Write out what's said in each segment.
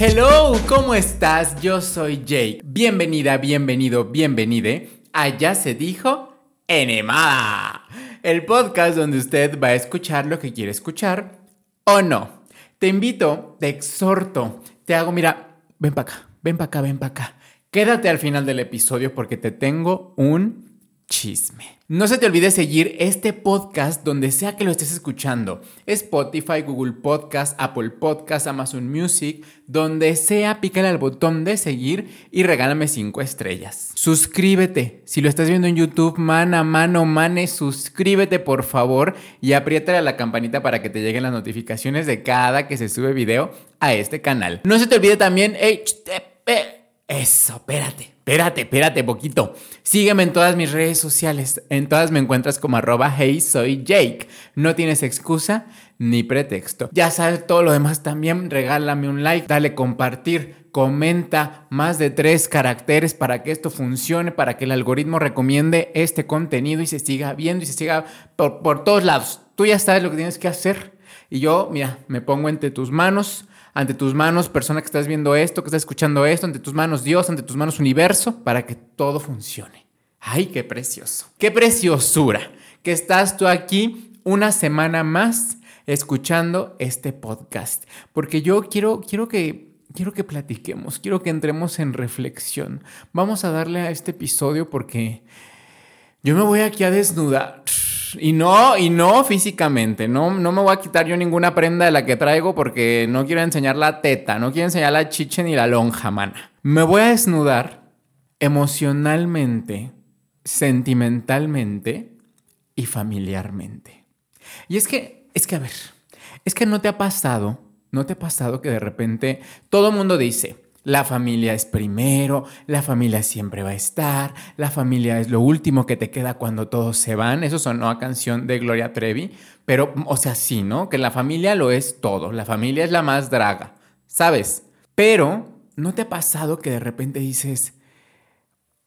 Hello, ¿cómo estás? Yo soy Jake. Bienvenida, bienvenido, bienvenide. Allá se dijo Enemada. El podcast donde usted va a escuchar lo que quiere escuchar o no. Te invito, te exhorto, te hago, mira, ven para acá, ven para acá, ven para acá. Quédate al final del episodio porque te tengo un chisme. No se te olvide seguir este podcast donde sea que lo estés escuchando. Spotify, Google Podcast, Apple Podcast, Amazon Music, donde sea, pícale al botón de seguir y regálame 5 estrellas. Suscríbete. Si lo estás viendo en YouTube, mana, mano, mane, suscríbete por favor y apriétale a la campanita para que te lleguen las notificaciones de cada que se sube video a este canal. No se te olvide también, eso, espérate espérate, espérate poquito. Sígueme en todas mis redes sociales. En todas me encuentras como arroba hey soy Jake. No tienes excusa ni pretexto. Ya sabes todo lo demás también. Regálame un like, dale compartir, comenta más de tres caracteres para que esto funcione, para que el algoritmo recomiende este contenido y se siga viendo y se siga por, por todos lados. Tú ya sabes lo que tienes que hacer. Y yo, mira, me pongo entre tus manos ante tus manos, persona que estás viendo esto, que estás escuchando esto, ante tus manos Dios, ante tus manos universo, para que todo funcione. ¡Ay, qué precioso! ¡Qué preciosura! Que estás tú aquí una semana más escuchando este podcast. Porque yo quiero, quiero que quiero que platiquemos, quiero que entremos en reflexión. Vamos a darle a este episodio porque yo me voy aquí a desnudar y no, y no físicamente, no, no me voy a quitar yo ninguna prenda de la que traigo porque no quiero enseñar la teta, no quiero enseñar la chiche ni la lonja, mana. Me voy a desnudar emocionalmente, sentimentalmente y familiarmente. Y es que, es que a ver, es que no te ha pasado, no te ha pasado que de repente todo el mundo dice, la familia es primero, la familia siempre va a estar, la familia es lo último que te queda cuando todos se van. Eso sonó a canción de Gloria Trevi, pero, o sea, sí, ¿no? Que la familia lo es todo, la familia es la más draga, ¿sabes? Pero, ¿no te ha pasado que de repente dices,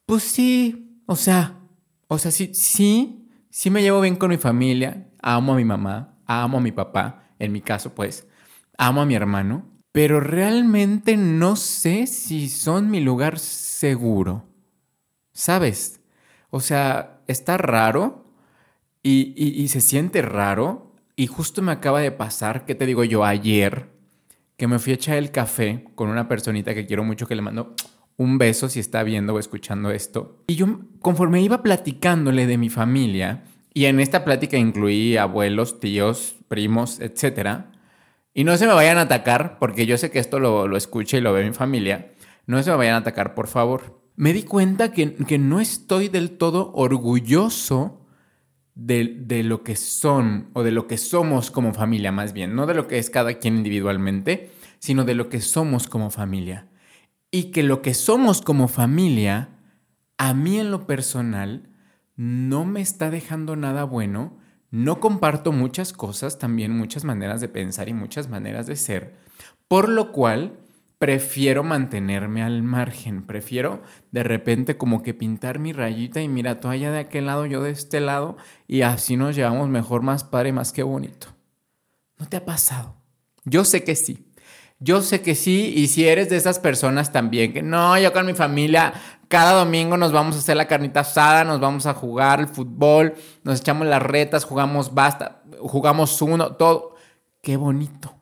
pues sí, o sea, o sea, sí, sí, sí me llevo bien con mi familia, amo a mi mamá, amo a mi papá, en mi caso, pues, amo a mi hermano, pero realmente no sé si son mi lugar seguro. ¿Sabes? O sea, está raro y, se siente raro. Y justo me acaba de pasar, ¿qué te digo yo? Ayer, que me fui a echar el café con una personita que quiero mucho, que le mando un beso si está viendo o escuchando esto. Y yo, conforme iba platicándole de mi familia, y en esta plática incluí abuelos, tíos, primos, etcétera, y no se me vayan a atacar, porque yo sé que esto lo, lo escucha y lo ve mi familia. No se me vayan a atacar, por favor. Me di cuenta que, que no estoy del todo orgulloso de, de, lo que son o de lo que somos como familia, más bien. No de lo que es cada quien individualmente, sino de lo que somos como familia. Y que lo que somos como familia, a mí en lo personal, no me está dejando nada bueno no comparto muchas cosas, también muchas maneras de pensar y muchas maneras de ser, por lo cual prefiero mantenerme al margen, prefiero de repente como que pintar mi rayita y mira, tú allá de aquel lado, yo de este lado, y así nos llevamos mejor, más padre, más que bonito. ¿No te ha pasado? Yo sé que sí. Yo sé que sí, y si eres de esas personas también, que no, yo con mi familia, cada domingo nos vamos a hacer la carnita asada, nos vamos a jugar el fútbol, nos echamos las retas, jugamos basta, jugamos uno, todo. Qué bonito,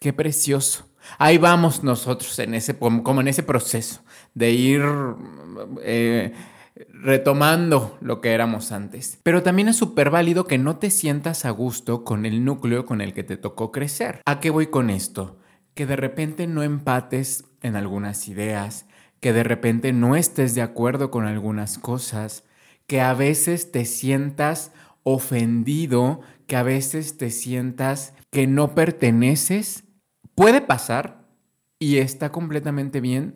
qué precioso. Ahí vamos nosotros en ese, como en ese proceso de ir eh, retomando lo que éramos antes. Pero también es súper válido que no te sientas a gusto con el núcleo con el que te tocó crecer. ¿A qué voy con esto? que de repente no empates en algunas ideas, que de repente no estés de acuerdo con algunas cosas, que a veces te sientas ofendido, que a veces te sientas que no perteneces. Puede pasar y está completamente bien.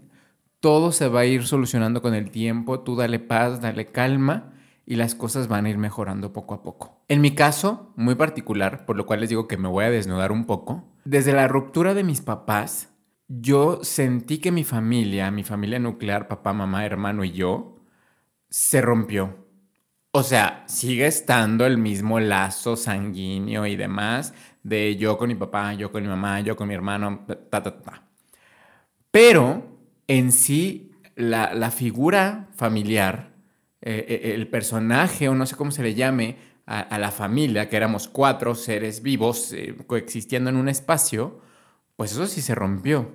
Todo se va a ir solucionando con el tiempo. Tú dale paz, dale calma y las cosas van a ir mejorando poco a poco. En mi caso, muy particular, por lo cual les digo que me voy a desnudar un poco, desde la ruptura de mis papás, yo sentí que mi familia, mi familia nuclear, papá, mamá, hermano y yo, se rompió. O sea, sigue estando el mismo lazo sanguíneo y demás de yo con mi papá, yo con mi mamá, yo con mi hermano, ta, ta, ta. Pero en sí, la, figura familiar, eh, eh, el personaje, o no sé cómo se le llame, a, la familia, que éramos cuatro seres vivos eh, coexistiendo en un espacio, pues eso sí se rompió.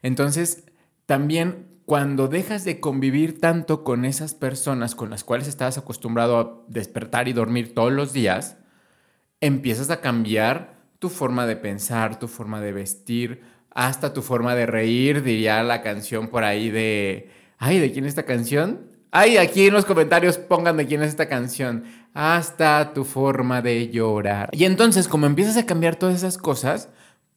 Entonces, también cuando dejas de convivir tanto con esas personas con las cuales estabas acostumbrado a despertar y dormir todos los días, empiezas a cambiar tu forma de pensar, tu forma de vestir, hasta tu forma de reír, diría la canción por ahí de, ay, ¿de quién es esta canción? Ay, aquí en los comentarios pongan de quién es esta canción. Hasta tu forma de llorar. Y entonces, como empiezas a cambiar todas esas cosas,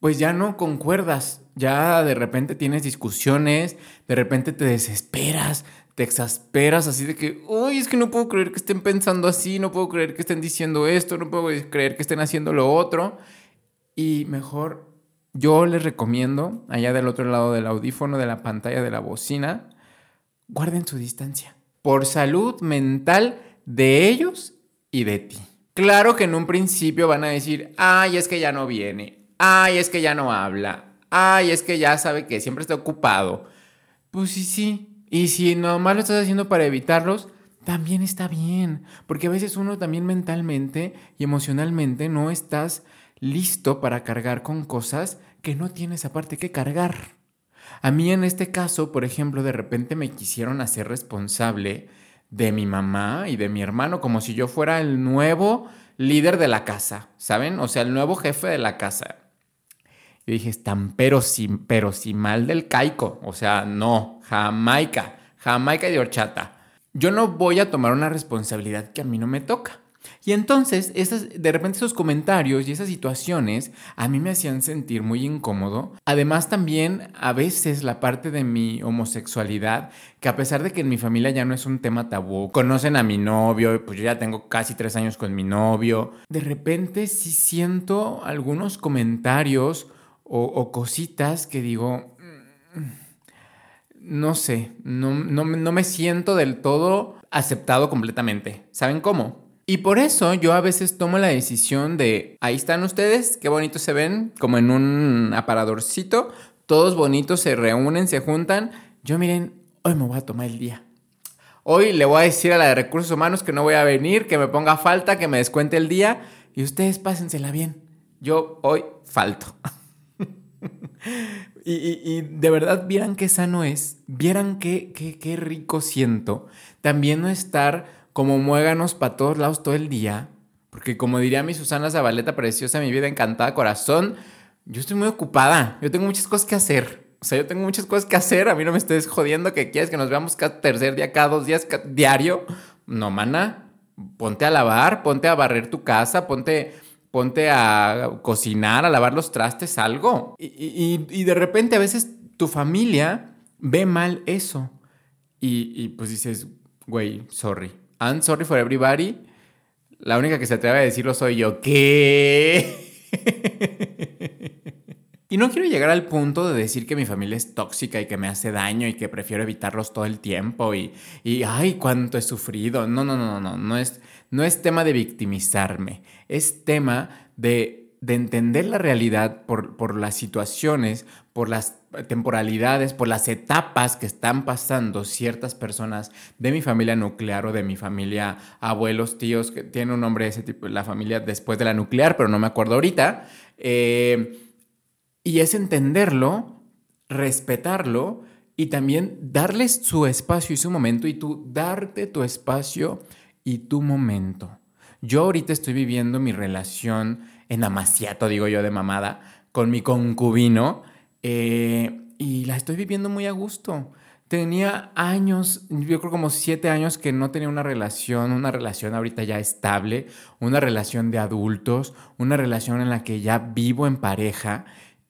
pues ya no concuerdas. Ya de repente tienes discusiones, de repente te desesperas, te exasperas así de que, uy, es que no puedo creer que estén pensando así, no puedo creer que estén diciendo esto, no puedo creer que estén haciendo lo otro. Y mejor, yo les recomiendo, allá del otro lado del audífono, de la pantalla, de la bocina, guarden su distancia. Por salud mental de ellos y de ti. Claro que en un principio van a decir, ay, es que ya no viene, ay, es que ya no habla, ay, es que ya sabe que siempre está ocupado. Pues sí, sí. Y si nomás lo estás haciendo para evitarlos, también está bien. Porque a veces uno también mentalmente y emocionalmente no estás listo para cargar con cosas que no tienes aparte que cargar. A mí en este caso, por ejemplo, de repente me quisieron hacer responsable de mi mamá y de mi hermano, como si yo fuera el nuevo líder de la casa, ¿saben? O sea, el nuevo jefe de la casa. Yo dije, están pero si, pero si mal del caico. O sea, no, Jamaica, Jamaica de horchata. Yo no voy a tomar una responsabilidad que a mí no me toca. Y entonces, esas, de repente esos comentarios y esas situaciones a mí me hacían sentir muy incómodo. Además, también a veces la parte de mi homosexualidad, que a pesar de que en mi familia ya no es un tema tabú, conocen a mi novio, pues yo ya tengo casi tres años con mi novio, de repente sí siento algunos comentarios o, cositas que digo, mm, no sé, no, no, no me siento del todo aceptado completamente. ¿Saben cómo? Y por eso yo a veces tomo la decisión de, ahí están ustedes, qué bonitos se ven, como en un aparadorcito, todos bonitos se reúnen, se juntan. Yo miren, hoy me voy a tomar el día. Hoy le voy a decir a la de recursos humanos que no voy a venir, que me ponga falta, que me descuente el día y ustedes pásensela bien. Yo hoy falto. y, de verdad vieran qué sano es, vieran qué, qué, qué rico siento. También no estar como muéganos para todos lados todo el día. Porque como diría mi Susana Zabaleta, preciosa, mi vida encantada, corazón, yo estoy muy ocupada. Yo tengo muchas cosas que hacer. O sea, yo tengo muchas cosas que hacer. A mí no me estés jodiendo que quieres que nos veamos cada tercer día, cada dos días, diario. No, mana. Ponte a lavar, ponte a barrer tu casa, ponte, ponte a cocinar, a lavar los trastes, algo. Y, y, de repente a veces tu familia ve mal eso. Y, y pues dices, güey, sorry I'm sorry for everybody. La única que se atreve a decirlo soy yo. ¿Qué? y no quiero llegar al punto de decir que mi familia es tóxica y que me hace daño y que prefiero evitarlos todo el tiempo y, y ay, cuánto he sufrido. No, no, no, no, no es, no es tema de victimizarme. Es tema de de entender la realidad por, por, las situaciones, por las temporalidades, por las etapas que están pasando ciertas personas de mi familia nuclear o de mi familia, abuelos, tíos, que tiene un nombre de ese tipo, la familia después de la nuclear, pero no me acuerdo ahorita. Eh, y es entenderlo, respetarlo y también darles su espacio y su momento y tú darte tu espacio y tu momento. Yo ahorita estoy viviendo mi relación en amaciato, digo yo de mamada, con mi concubino eh, y la estoy viviendo muy a gusto. Tenía años, yo creo como siete años que no tenía una relación, una relación ahorita ya estable, una relación de adultos, una relación en la que ya vivo en pareja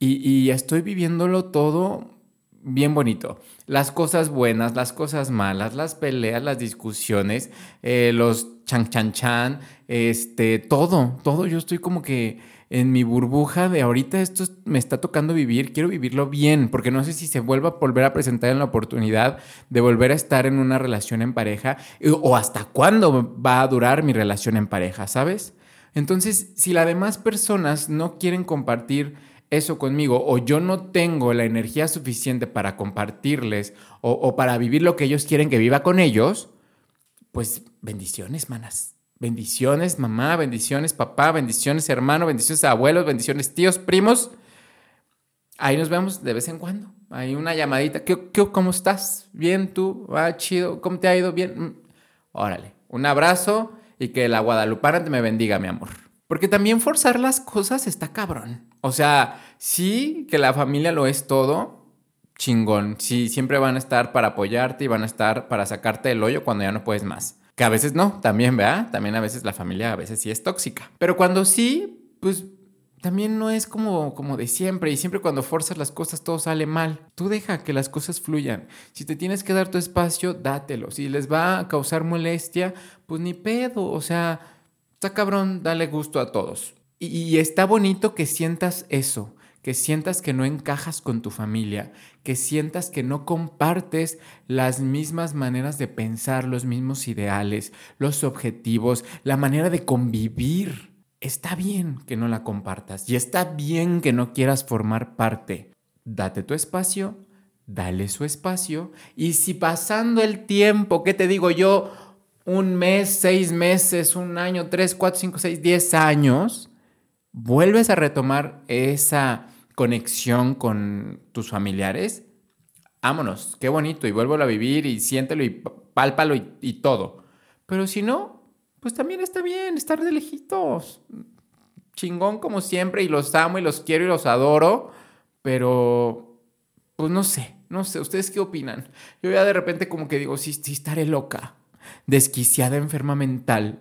y, estoy viviéndolo todo bien bonito. Las cosas buenas, las cosas malas, las peleas, las discusiones, eh, los chan chan chan, este, todo, todo. Yo estoy como que en mi burbuja de ahorita esto me está tocando vivir, quiero vivirlo bien, porque no sé si se vuelva a volver a presentar en la oportunidad de volver a estar en una relación en pareja o hasta cuándo va a durar mi relación en pareja, ¿sabes? Entonces, si las demás personas no quieren compartir eso conmigo o yo no tengo la energía suficiente para compartirles o, para vivir lo que ellos quieren que viva con ellos, pues bendiciones, manas. Bendiciones, mamá, bendiciones, papá, bendiciones, hermano, bendiciones, abuelos, bendiciones, tíos, primos. Ahí nos vemos de vez en cuando. Hay una llamadita. ¿Qué, qué, cómo estás? ¿Bien tú? ¿Va chido? ¿Cómo te ha ido? ¿Bien? Mm. Órale. Un abrazo y que la guadalupana te me bendiga, mi amor. Porque también forzar las cosas está cabrón. O sea, sí que la familia lo es todo, chingón. Sí, siempre van a estar para apoyarte y van a estar para sacarte del hoyo cuando ya no puedes más. Que a veces no, también, ¿verdad? También a veces la familia a veces sí es tóxica. Pero cuando sí, pues también no es como, como de siempre y siempre cuando forzas las cosas todo sale mal. Tú deja que las cosas fluyan. Si te tienes que dar tu espacio, dátelo. Si les va a causar molestia, pues ni pedo. O sea, está cabrón, dale gusto a todos. Y, está bonito que sientas eso que sientas que no encajas con tu familia, que sientas que no compartes las mismas maneras de pensar, los mismos ideales, los objetivos, la manera de convivir. Está bien que no la compartas y está bien que no quieras formar parte. Date tu espacio, dale su espacio y si pasando el tiempo, ¿qué te digo yo? Un mes, seis meses, un año, tres, cuatro, cinco, seis, diez años, vuelves a retomar esa conexión con tus familiares, vámonos, qué bonito, y vuélvelo a vivir y siéntelo y pálpalo y, y todo. Pero si no, pues también está bien estar de lejitos. Chingón como siempre y los amo y los quiero y los adoro, pero pues no sé, no sé, ¿ustedes qué opinan? Yo ya de repente como que digo, sí, sí estaré loca, desquiciada, enferma mental,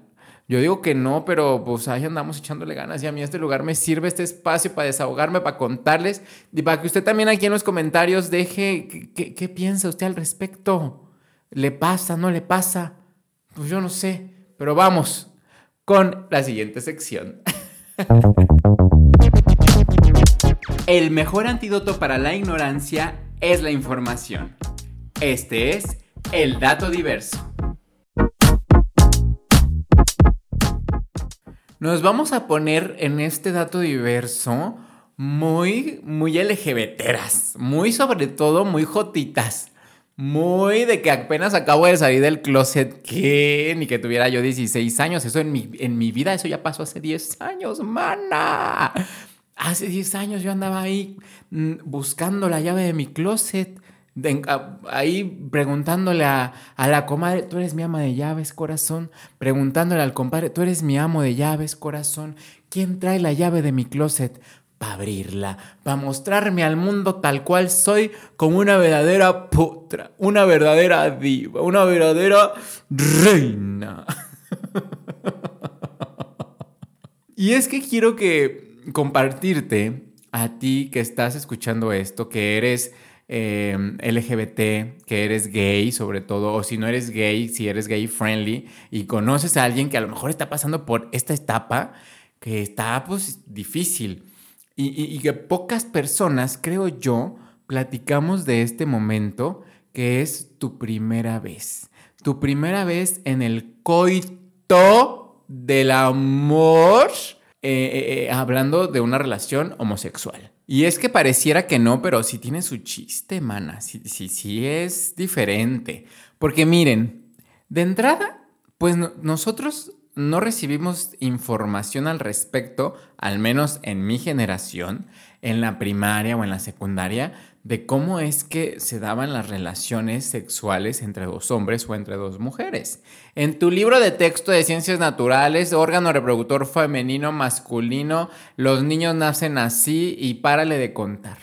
yo digo que no, pero pues ahí andamos echándole ganas y a mí este lugar me sirve, este espacio para desahogarme, para contarles y para que usted también aquí en los comentarios deje qué, piensa usted al respecto. ¿Le pasa, no le pasa? Pues yo no sé, pero vamos con la siguiente sección. El mejor antídoto para la ignorancia es la información. Este es el dato diverso. Nos vamos a poner en este dato diverso muy, muy LGBTeras, muy sobre todo muy jotitas, muy de que apenas acabo de salir del closet, que ni que tuviera yo 16 años, eso en mi, en mi vida, eso ya pasó hace 10 años, mana. Hace 10 años yo andaba ahí mm, buscando la llave de mi closet ahí preguntándole a, a, la comadre, tú eres mi ama de llaves, corazón. Preguntándole al compadre, tú eres mi amo de llaves, corazón. ¿Quién trae la llave de mi closet? Para abrirla, para mostrarme al mundo tal cual soy como una verdadera putra, una verdadera diva, una verdadera reina. y es que quiero que compartirte a ti que estás escuchando esto, que eres eh, LGBT, que eres gay sobre todo, o si no eres gay, si eres gay friendly y conoces a alguien que a lo mejor está pasando por esta etapa que está pues difícil y, que pocas personas, creo yo, platicamos de este momento que es tu primera vez. Tu primera vez en el coito del amor, eh, eh, hablando de una relación homosexual. Y es que pareciera que no, pero sí tiene su chiste, mana. Sí, sí, sí es diferente. Porque miren, de entrada, pues nosotros no recibimos información al respecto, al menos en mi generación, en la primaria o en la secundaria, de cómo es que se daban las relaciones sexuales entre dos hombres o entre dos mujeres. En tu libro de texto de ciencias naturales, órgano reproductor femenino, masculino, los niños nacen así y párale de contar.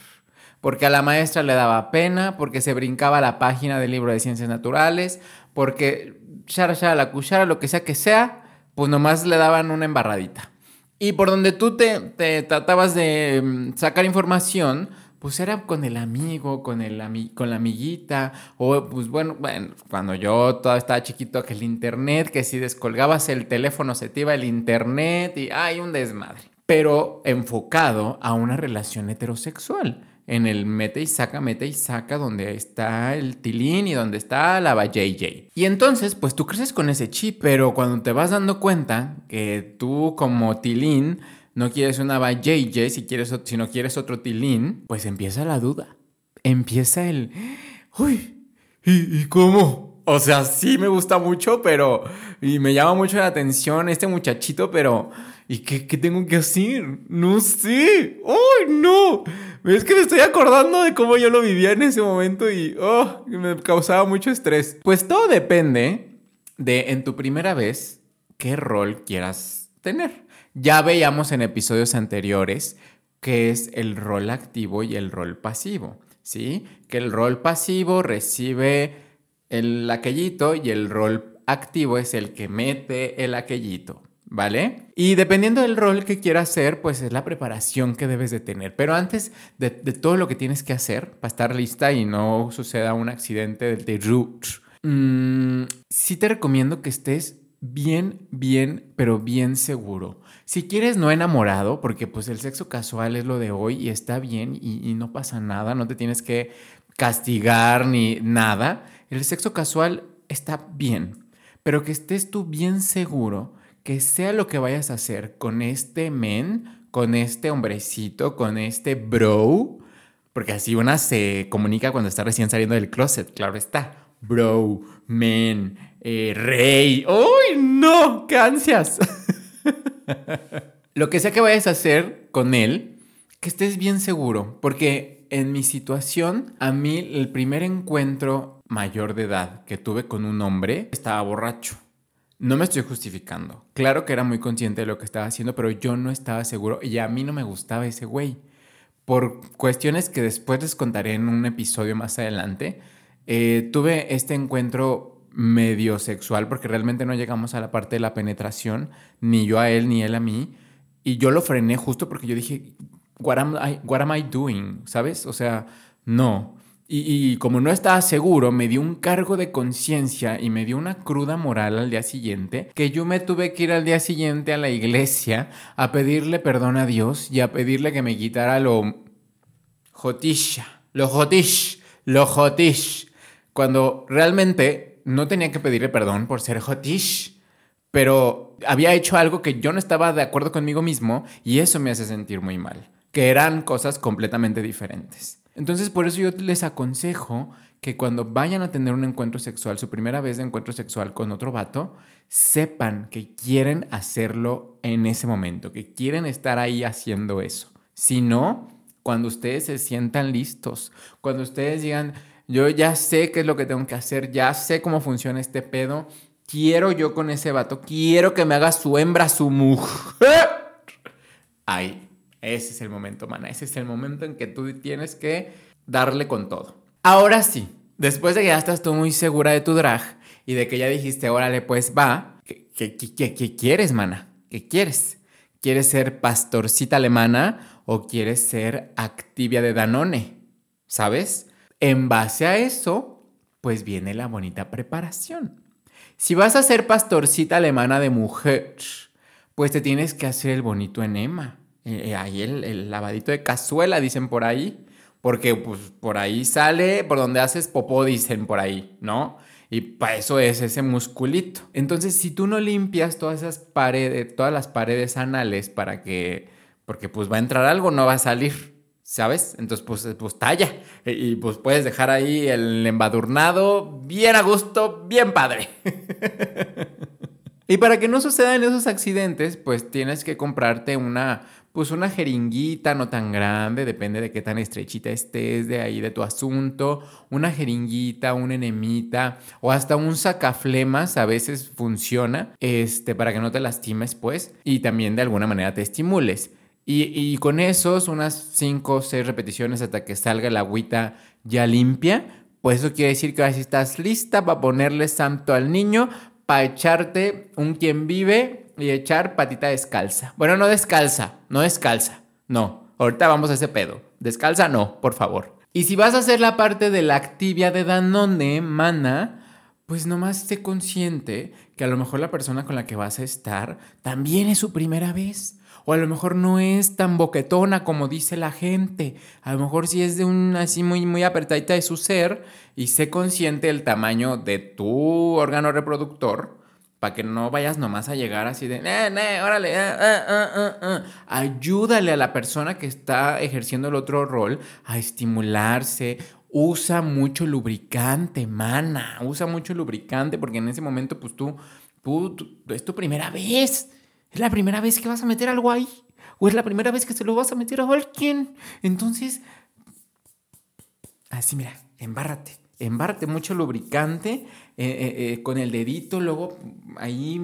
Porque a la maestra le daba pena, porque se brincaba la página del libro de ciencias naturales, porque chara, chara, la cuchara, lo que sea que sea, pues nomás le daban una embarradita. Y por donde tú te, tratabas de mm, sacar información, pues era con el amigo, con, el con la amiguita, o pues bueno, bueno, cuando yo todavía estaba chiquito, que el internet, que si descolgabas el teléfono se te iba el internet y hay un desmadre. Pero enfocado a una relación heterosexual, en el mete y saca, mete y saca, donde está el tilín y donde está la JJ. Y entonces, pues tú creces con ese chip, pero cuando te vas dando cuenta que tú como tilín, no quieres una JJ, si, quieres, si no quieres otro tilín, pues empieza la duda. Empieza el, uy, ¿y, cómo? O sea, sí me gusta mucho, pero, y me llama mucho la atención este muchachito, pero, ¿y qué, qué tengo que hacer? No sé. ¡Uy, no! Es que me estoy acordando de cómo yo lo vivía en ese momento y, oh, me causaba mucho estrés. Pues todo depende de en tu primera vez qué rol quieras tener. Ya veíamos en episodios anteriores qué es el rol activo y el rol pasivo, ¿sí? Que el rol pasivo recibe el aquellito y el rol activo es el que mete el aquellito, ¿vale? Y dependiendo del rol que quieras hacer, pues es la preparación que debes de tener. Pero antes de, todo lo que tienes que hacer para estar lista y no suceda un accidente del root, mmm, sí te recomiendo que estés bien, bien, pero bien seguro. Si quieres no enamorado, porque pues el sexo casual es lo de hoy y está bien y, no pasa nada, no te tienes que castigar ni nada. El sexo casual está bien, pero que estés tú bien seguro que sea lo que vayas a hacer con este men, con este hombrecito, con este bro, porque así una se comunica cuando está recién saliendo del closet, claro está. Bro, men, eh, rey. ¡Uy, no! ¡Qué ansias! Lo que sea que vayas a hacer con él, que estés bien seguro, porque en mi situación, a mí el primer encuentro mayor de edad que tuve con un hombre estaba borracho. No me estoy justificando. Claro que era muy consciente de lo que estaba haciendo, pero yo no estaba seguro y a mí no me gustaba ese güey. Por cuestiones que después les contaré en un episodio más adelante, eh, tuve este encuentro medio sexual, porque realmente no llegamos a la parte de la penetración, ni yo a él, ni él a mí. Y yo lo frené justo porque yo dije, what am I, what am I doing? ¿Sabes? O sea, no. Y, como no estaba seguro, me dio un cargo de conciencia y me dio una cruda moral al día siguiente, que yo me tuve que ir al día siguiente a la iglesia a pedirle perdón a Dios y a pedirle que me quitara lo jotisha, lo jotish, lo jotish, cuando realmente no tenía que pedirle perdón por ser hotish, pero había hecho algo que yo no estaba de acuerdo conmigo mismo y eso me hace sentir muy mal, que eran cosas completamente diferentes. Entonces por eso yo les aconsejo que cuando vayan a tener un encuentro sexual, su primera vez de encuentro sexual con otro vato, sepan que quieren hacerlo en ese momento, que quieren estar ahí haciendo eso. Si no, cuando ustedes se sientan listos, cuando ustedes digan, yo ya sé qué es lo que tengo que hacer, ya sé cómo funciona este pedo. Quiero yo con ese vato, quiero que me haga su hembra, su mujer. Ay, ese es el momento, mana. Ese es el momento en que tú tienes que darle con todo. Ahora sí, después de que ya estás tú muy segura de tu drag y de que ya dijiste, órale, pues va, ¿qué, qué, qué, qué quieres, mana? ¿Qué quieres? ¿Quieres ser pastorcita alemana o quieres ser activia de Danone? ¿Sabes? En base a eso, pues viene la bonita preparación. Si vas a ser pastorcita alemana de mujer, pues te tienes que hacer el bonito enema. Eh, eh, ahí el, lavadito de cazuela, dicen por ahí. Porque pues por ahí sale, por donde haces popó, dicen por ahí, ¿no? Y para eso es ese musculito. Entonces, si tú no limpias todas esas paredes, todas las paredes anales para que, porque pues va a entrar algo, no va a salir. ¿Sabes? Entonces, pues, pues talla. Y pues puedes dejar ahí el embadurnado bien a gusto, bien padre. y para que no sucedan esos accidentes, pues tienes que comprarte una, pues una jeringuita no tan grande, depende de qué tan estrechita estés de ahí de tu asunto, una jeringuita, un enemita o hasta un sacaflemas a veces funciona, este, para que no te lastimes pues y también de alguna manera te estimules. Y, con esos, unas 5 o 6 repeticiones hasta que salga la agüita ya limpia, pues eso quiere decir que ahora sí estás lista para ponerle santo al niño, para echarte un quien vive y echar patita descalza. Bueno, no descalza, no descalza, no. Ahorita vamos a ese pedo. Descalza no, por favor. Y si vas a hacer la parte de la activia de Danone, mana, pues nomás sé consciente que a lo mejor la persona con la que vas a estar también es su primera vez o a lo mejor no es tan boquetona como dice la gente, a lo mejor sí es de un así muy, muy apretadita de su ser y sé consciente del tamaño de tu órgano reproductor para que no vayas nomás a llegar así de, eh, órale, eh, eh, ayúdale a la persona que está ejerciendo el otro rol a estimularse. Usa mucho lubricante, mana, usa mucho lubricante porque en ese momento pues tú, tú, es tu primera vez. Es la primera vez que vas a meter algo ahí. O es la primera vez que se lo vas a meter a alguien. Entonces, así mira, embárrate embárrate mucho lubricante eh, eh, eh, con el dedito, luego ahí...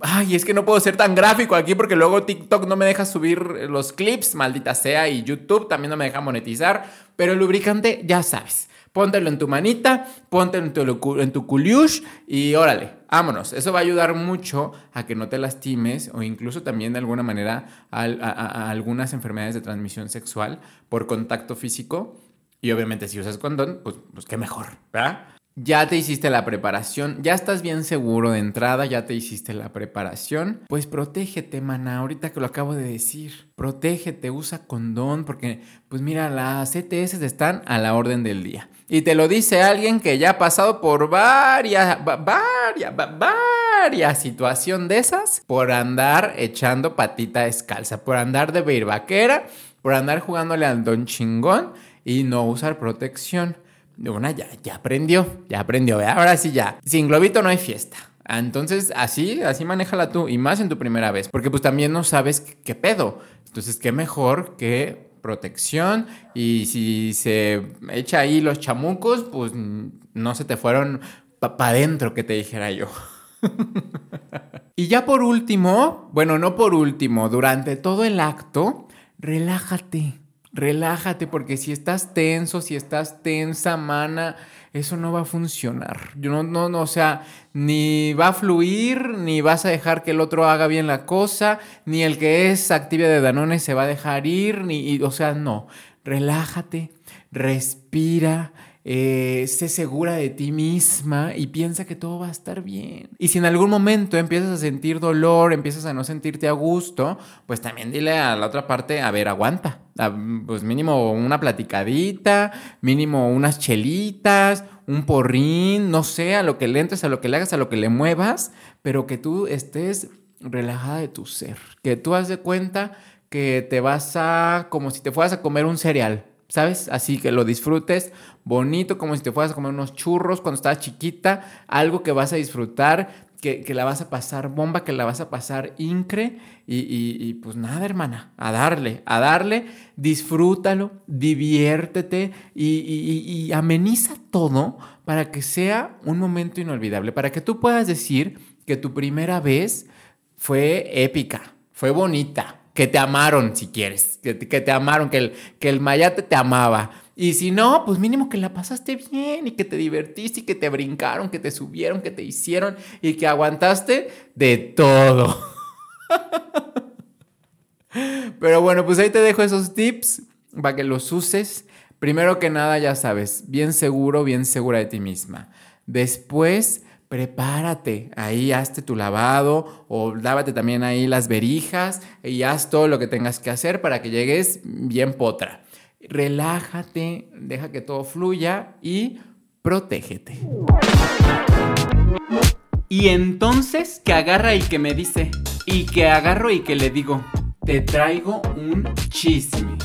ay, es que no puedo ser tan gráfico aquí porque luego TikTok no me deja subir los clips, maldita sea, y YouTube también no me deja monetizar, pero el lubricante ya sabes. Póntelo en tu manita, póntelo en tu, en culiush y órale, vámonos. Eso va a ayudar mucho a que no te lastimes o incluso también de alguna manera a, algunas enfermedades de transmisión sexual por contacto físico y obviamente si usas condón, pues, pues qué mejor, ¿verdad? Ya te hiciste la preparación, ya estás bien seguro de entrada, ya te hiciste la preparación. Pues protégete, mana, ahorita que lo acabo de decir. Protégete, usa condón, porque pues mira, las ETS están a la orden del día. Y te lo dice alguien que ya ha pasado por varias, varias, varias situaciones de esas por andar echando patita descalza, por andar de vaquera, por andar jugándole al don chingón y no usar protección. Una ya, ya aprendió, ya aprendió. Ahora sí ya. Sin globito no hay fiesta. Entonces, así, así manéjala tú. Y más en tu primera vez. Porque pues también no sabes qué, pedo. Entonces, qué mejor que protección. Y si se echa ahí los chamucos, pues no se te fueron para adentro, que te dijera yo. y ya por último, bueno, no por último, durante todo el acto, relájate relájate porque si estás tenso, si estás tensa, mana, eso no va a funcionar. Yo no, no, no, o sea, ni va a fluir, ni vas a dejar que el otro haga bien la cosa, ni el que es actividad de Danone se va a dejar ir, ni, o sea, no. Relájate, respira, eh, sé segura de ti misma y piensa que todo va a estar bien. Y si en algún momento empiezas a sentir dolor, empiezas a no sentirte a gusto, pues también dile a la otra parte, a ver, aguanta. pues mínimo una platicadita, mínimo unas chelitas, un porrín, no sé, a lo que le entres, a lo que le hagas, a lo que le muevas, pero que tú estés relajada de tu ser. Que tú haz de cuenta que te vas a, como si te fueras a comer un cereal ¿sabes? Así que lo disfrutes bonito, como si te fueras a comer unos churros cuando estabas chiquita, algo que vas a disfrutar, que, la vas a pasar bomba, que la vas a pasar incre. Y, pues nada, hermana, a darle, a darle, disfrútalo, diviértete y, y ameniza todo para que sea un momento inolvidable, para que tú puedas decir que tu primera vez fue épica, fue bonita, que te amaron, si quieres, que, te amaron, que el, que el mayate te amaba. Y si no, pues mínimo que la pasaste bien y que te divertiste y que te brincaron, que te subieron, que te hicieron y que aguantaste de todo. Pero bueno, pues ahí te dejo esos tips para que los uses. Primero que nada, ya sabes, bien seguro, bien segura de ti misma. Después, prepárate, ahí hazte tu lavado o lávate también ahí las verijas y haz todo lo que tengas que hacer para que llegues bien potra. Relájate, deja que todo fluya y protégete. Y entonces que agarra y que me dice, y que agarro y que le digo, te traigo un chisme.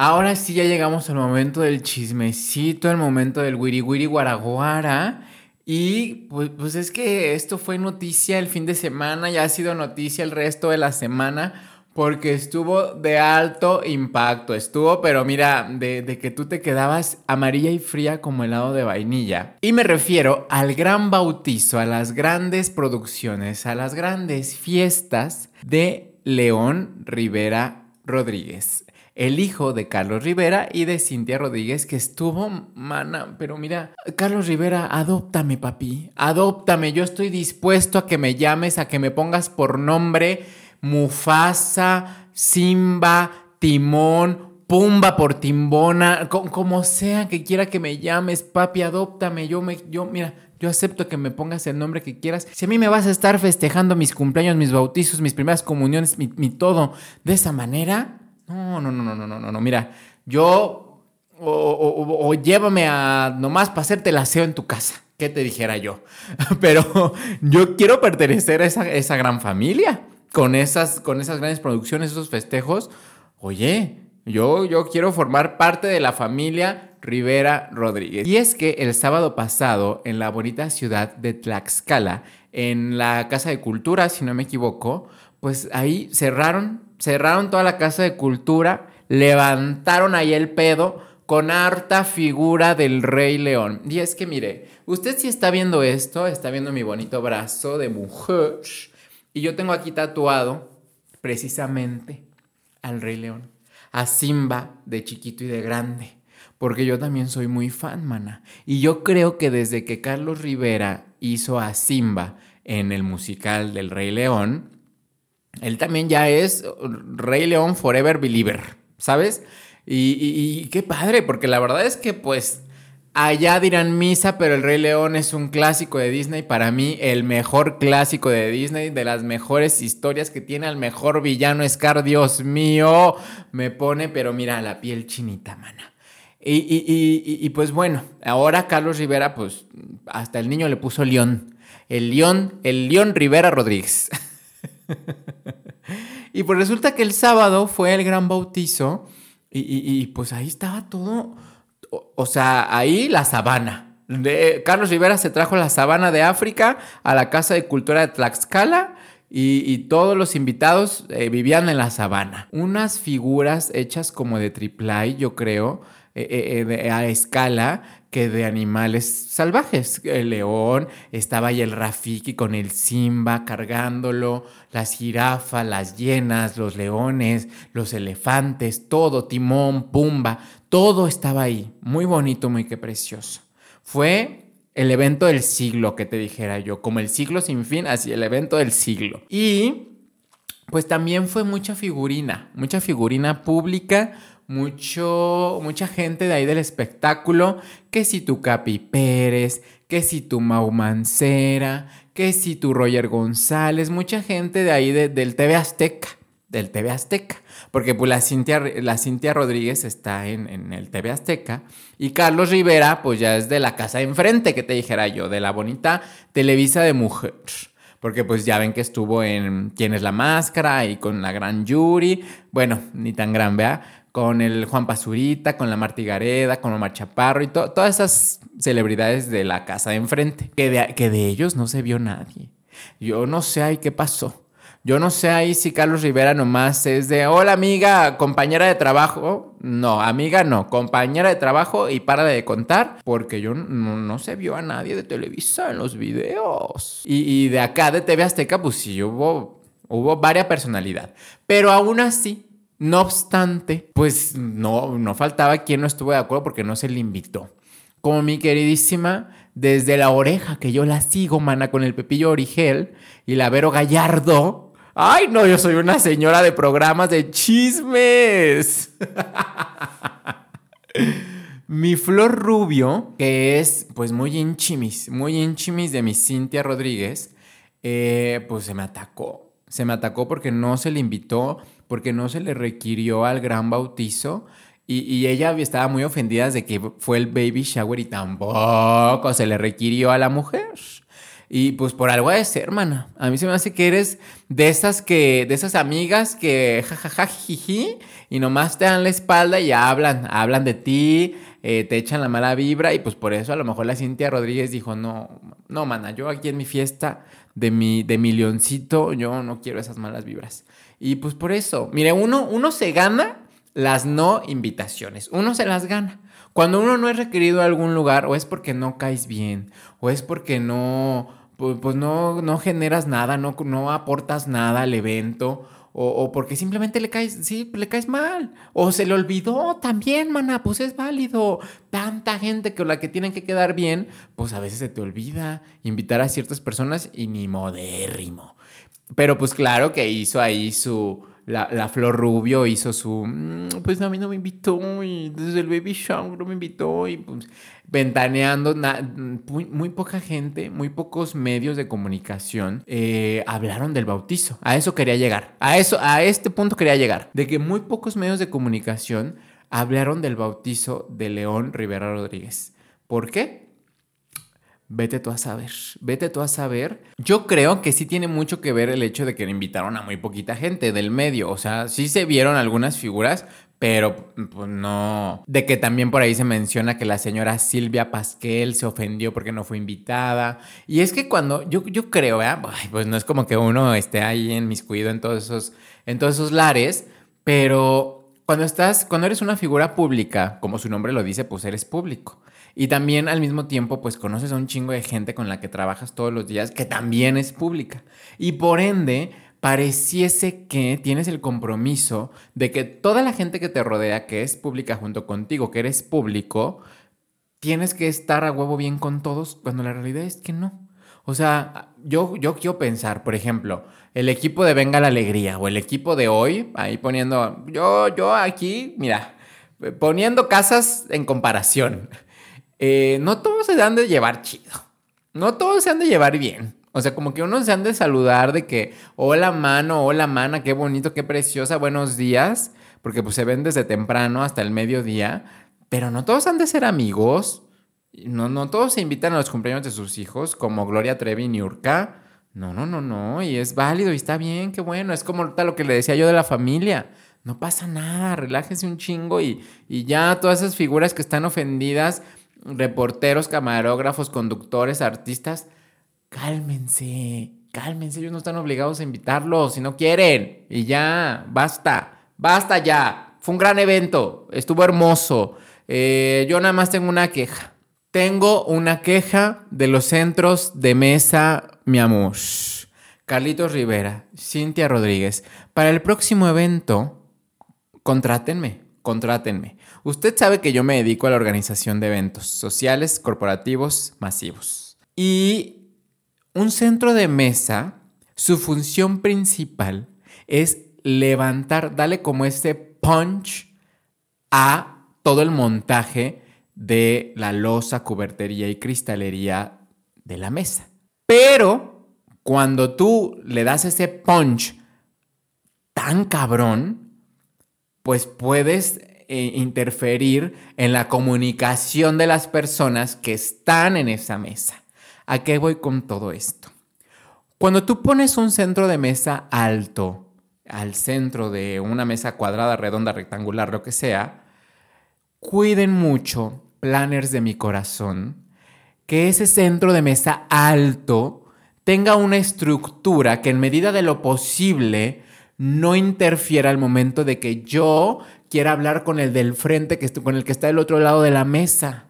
Ahora sí ya llegamos al momento del chismecito, al momento del wiri wiri guaraguara. Y pues, pues, es que esto fue noticia el fin de semana, ya ha sido noticia el resto de la semana, porque estuvo de alto impacto, estuvo, pero mira, de, de que tú te quedabas amarilla y fría como helado de vainilla. Y me refiero al gran bautizo, a las grandes producciones, a las grandes fiestas de León Rivera Rodríguez el hijo de Carlos Rivera y de Cintia Rodríguez, que estuvo, mana, pero mira, Carlos Rivera, adóptame, papi, adóptame, yo estoy dispuesto a que me llames, a que me pongas por nombre Mufasa, Simba, Timón, Pumba por Timbona, como sea que quiera que me llames, papi, adóptame, yo me, yo, mira, yo acepto que me pongas el nombre que quieras. Si a mí me vas a estar festejando mis cumpleaños, mis bautizos, mis primeras comuniones, mi todo de esa manera, no, no, no, no, no, no, no. Mira, yo o, llévame a nomás para hacerte el aseo en tu casa. ¿Qué te dijera yo? Pero yo quiero pertenecer a esa, esa gran familia, con esas, con esas grandes producciones, esos festejos. Oye, yo, yo quiero formar parte de la familia Rivera Rodríguez. Y es que el sábado pasado, en la bonita ciudad de Tlaxcala, en la Casa de Cultura, si no me equivoco, pues ahí cerraron, cerraron toda la Casa de Cultura, levantaron ahí el pedo con harta figura del Rey León. Y es que mire, usted si está viendo esto, está viendo mi bonito brazo de mujer, y yo tengo aquí tatuado precisamente al Rey León a Simba de chiquito y de grande. Porque yo también soy muy fan, mana. Y yo creo que desde que Carlos Rivera hizo a Simba en el musical del Rey León, él también ya es Rey León Forever Believer, ¿sabes? Y, qué padre, porque la verdad es que pues Allá dirán misa, pero El Rey León es un clásico de Disney. Para mí, el mejor clásico de Disney, de las mejores historias que tiene al mejor villano Scar. Dios mío, me pone, pero mira, la piel chinita, mana. Y, y, pues bueno, ahora Carlos Rivera, pues hasta el niño le puso León. El León, el León Rivera Rodríguez. y pues resulta que el sábado fue el gran bautizo y pues ahí estaba todo o, sea, ahí la sabana. De, Carlos Rivera se trajo la sabana de África a la Casa de Cultura de Tlaxcala y, todos los invitados eh, vivían en la sabana. Unas figuras hechas como de triplay, yo creo, eh, eh, a escala que de animales salvajes. El león, estaba ahí el Rafiki con el Simba cargándolo, las jirafas, las hienas, los leones, los elefantes, todo, Timón, Pumba, todo estaba ahí, muy bonito, muy que precioso. Fue el evento del siglo, que te dijera yo, como el siglo sin fin, así el evento del siglo. Y pues también fue mucha figurina, mucha figurina pública, mucho, mucha gente de ahí del espectáculo, que si tu Capi Pérez, que si tu Mau Mancera, que si tu Roger González, mucha gente de ahí del TV Azteca, del TV Azteca porque pues la Cintia, la Cintia Rodríguez está en, el TV Azteca y Carlos Rivera pues ya es de la casa de enfrente, que te dijera yo, de la bonita Televisa de Mujer. Porque pues ya ven que estuvo en ¿Quién es la máscara? y con la gran Yuri, bueno, ni tan gran, vea, con el Juan Pazurita, con la Martigareda, con Omar Chaparro y todas esas celebridades de la casa de enfrente, que de, que de ellos no se vio nadie. Yo no sé ahí qué pasó. Yo no sé ahí si Carlos Rivera nomás es de, hola amiga, compañera de trabajo. No, amiga no, compañera de trabajo y para de contar, porque yo no, se vio a nadie de Televisa en los videos. Y, de acá de TV Azteca, pues sí hubo, hubo varias personalidad. Pero aún así, no obstante, pues no, no faltaba quien no estuvo de acuerdo porque no se le invitó. Como mi queridísima, desde la oreja que yo la sigo, mana, con el Pepillo Origel y la Vero Gallardo, Ay, no, yo soy una señora de programas de chismes. mi flor rubio, que es pues muy inchimis, muy inchimis de mi Cintia Rodríguez, eh, pues se me atacó. Se me atacó porque no se le invitó, porque no se le requirió al gran bautizo. Y, y, ella estaba muy ofendida de que fue el baby shower y tampoco se le requirió a la mujer. Y pues por algo de ser, hermana. A mí se me hace que eres de esas que, de esas amigas que jajaja, jiji, y nomás te dan la espalda y hablan, hablan de ti, eh, te echan la mala vibra, y pues por eso a lo mejor la Cintia Rodríguez dijo, no, no, mana, yo aquí en mi fiesta de mi, de mi leoncito, yo no quiero esas malas vibras. Y pues por eso, mire, uno, uno se gana las no invitaciones, uno se las gana. Cuando uno no es requerido a algún lugar, o es porque no caes bien, o es porque no, pues, no, no generas nada, no, no aportas nada al evento. O, porque simplemente le caes, sí, le caes mal. O se le olvidó también, mana, pues es válido. Tanta gente que la que tienen que quedar bien, pues a veces se te olvida invitar a ciertas personas y ni modérrimo. Pero pues claro que hizo ahí su, la, Flor Rubio hizo su, mm, pues a mí no me invitó y desde el baby shower no me invitó y pues ventaneando, muy, poca gente, muy pocos medios de comunicación eh, hablaron del bautizo. A eso quería llegar, a eso, a este punto quería llegar, de que muy pocos medios de comunicación hablaron del bautizo de León Rivera Rodríguez. ¿Por qué? Vete tú a saber, vete tú a saber. Yo creo que sí tiene mucho que ver el hecho de que invitaron a muy poquita gente del medio. O sea, sí se vieron algunas figuras, pero pues no. De que también por ahí se menciona que la señora Silvia Pasquel se ofendió porque no fue invitada. Y es que cuando yo, yo creo, ¿verdad? pues no es como que uno esté ahí en mis en todos esos, en todos esos lares, pero cuando estás, cuando eres una figura pública, como su nombre lo dice, pues eres público. Y también al mismo tiempo, pues conoces a un chingo de gente con la que trabajas todos los días que también es pública. Y por ende, pareciese que tienes el compromiso de que toda la gente que te rodea, que es pública junto contigo, que eres público, tienes que estar a huevo bien con todos, cuando la realidad es que no. O sea, yo, yo quiero pensar, por ejemplo, el equipo de Venga la Alegría o el equipo de hoy, ahí poniendo, yo, yo aquí, mira, poniendo casas en comparación. Eh, no todos se han de llevar chido. No todos se han de llevar bien. O sea, como que uno se han de saludar de que, hola mano, hola mana, qué bonito, qué preciosa, buenos días. Porque pues se ven desde temprano hasta el mediodía. Pero no todos han de ser amigos. No, no todos se invitan a los cumpleaños de sus hijos, como Gloria Trevi y Niurka. No, no, no, no. Y es válido y está bien, qué bueno. Es como lo que le decía yo de la familia. No pasa nada, relájese un chingo y, y ya todas esas figuras que están ofendidas reporteros, camarógrafos, conductores, artistas, cálmense, cálmense, ellos no están obligados a invitarlos si no quieren. Y ya, basta, basta ya. Fue un gran evento, estuvo hermoso. Eh, yo nada más tengo una queja. Tengo una queja de los centros de mesa, mi amor. Carlitos Rivera, Cintia Rodríguez. Para el próximo evento, contrátenme, contrátenme. Usted sabe que yo me dedico a la organización de eventos sociales, corporativos, masivos. Y un centro de mesa, su función principal es levantar, darle como este punch a todo el montaje de la losa, cubertería y cristalería de la mesa. Pero cuando tú le das ese punch tan cabrón, pues puedes eh, interferir en la comunicación de las personas que están en esa mesa. ¿A qué voy con todo esto? Cuando tú pones un centro de mesa alto al centro de una mesa cuadrada, redonda, rectangular, lo que sea, cuiden mucho, planners de mi corazón, que ese centro de mesa alto tenga una estructura que en medida de lo posible no interfiera al momento de que yo quiera hablar con el del frente, que, con el que está del otro lado de la mesa.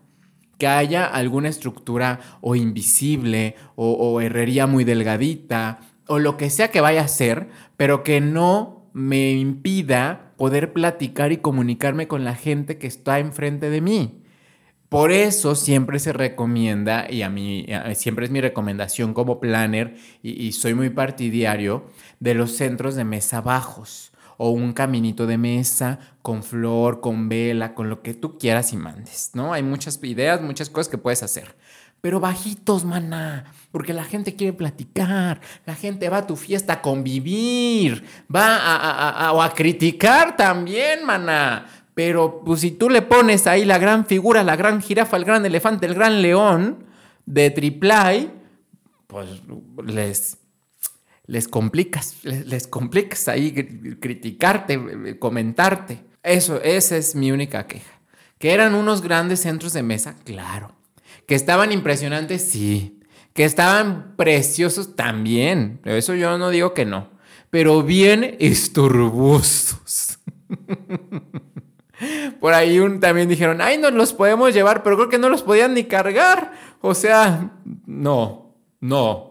Que haya alguna estructura o invisible o, o herrería muy delgadita o lo que sea que vaya a ser, pero que no me impida poder platicar y comunicarme con la gente que está enfrente de mí. Por eso siempre se recomienda, y a mí siempre es mi recomendación como planner, y, y, soy muy partidario, de los centros de mesa bajos o un caminito de mesa con flor, con vela, con lo que tú quieras y mandes, ¿no? Hay muchas ideas, muchas cosas que puedes hacer. Pero bajitos, maná, porque la gente quiere platicar, la gente va a tu fiesta a convivir, va a, a, a, a criticar también, maná. Pero pues, si tú le pones ahí la gran figura, la gran jirafa, el gran elefante, el gran león de triplay, pues les, les complicas, les, complicas ahí criticarte, comentarte. Eso, esa es mi única queja. Que eran unos grandes centros de mesa, claro. Que estaban impresionantes, sí. Que estaban preciosos también. Eso yo no digo que no. Pero bien esturbosos. Por ahí un, también dijeron, ay, nos los podemos llevar, pero creo que no los podían ni cargar. O sea, no, no,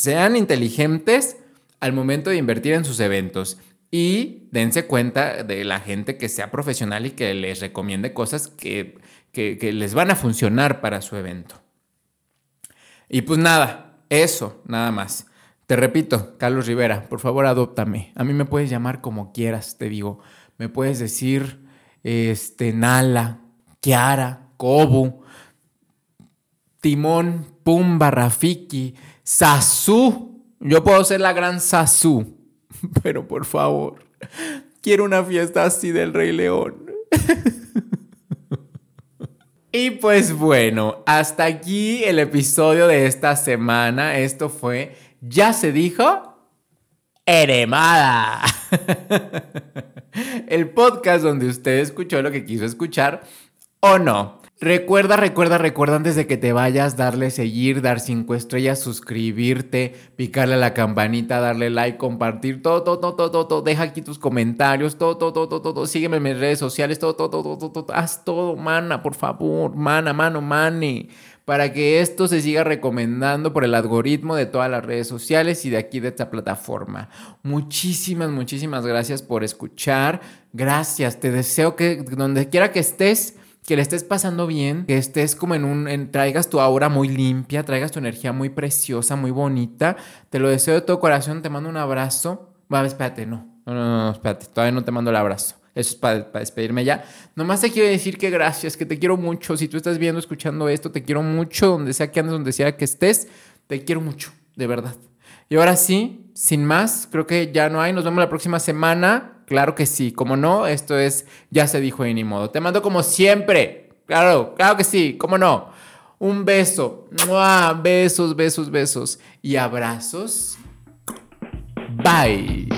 sean inteligentes al momento de invertir en sus eventos y dense cuenta de la gente que sea profesional y que les recomiende cosas que, les van a funcionar para su evento. Y pues nada, eso, nada más. Te repito, Carlos Rivera, por favor adóptame. A mí me puedes llamar como quieras, te digo. Me puedes decir, este, Nala, Kiara, Kobu, Timón, Pumba, Rafiki, Sasu. Yo puedo ser la gran Sasu. Pero por favor, quiero una fiesta así del Rey León. Y pues bueno, hasta aquí el episodio de esta semana. Esto fue Ya se dijo Eremada. el podcast donde usted escuchó lo que quiso escuchar o no. Recuerda, recuerda, recuerda antes de que te vayas, darle seguir, dar cinco estrellas, suscribirte, picarle a la campanita, darle like, compartir, todo, todo, todo, todo, todo, deja aquí tus comentarios, todo, todo, todo, todo, todo, sígueme en mis redes sociales, todo, todo, todo, todo, todo, haz todo, mana, por favor, mana, mano, mane, para que esto se siga recomendando por el algoritmo de todas las redes sociales y de aquí de esta plataforma. Muchísimas, muchísimas gracias por escuchar, gracias, te deseo que donde quiera que estés, que le estés pasando bien, que estés como en un, traigas tu aura muy limpia, traigas tu energía muy preciosa, muy bonita. Te lo deseo de todo corazón, te mando un abrazo. Bueno, espérate, no, no, no, no, espérate, todavía no te mando el abrazo. Eso es para, despedirme ya. Nomás te quiero decir que gracias, que te quiero mucho. Si tú estás viendo, escuchando esto, te quiero mucho, donde sea que andes, donde sea que estés, te quiero mucho, de verdad. Y ahora sí, sin más, creo que ya no hay. Nos vemos la próxima semana. Claro que sí, como no, esto es, ya se dijo y ni modo. Te mando como siempre. Claro, claro que sí, como no. Un beso. Besos, besos, besos. Y abrazos. Bye.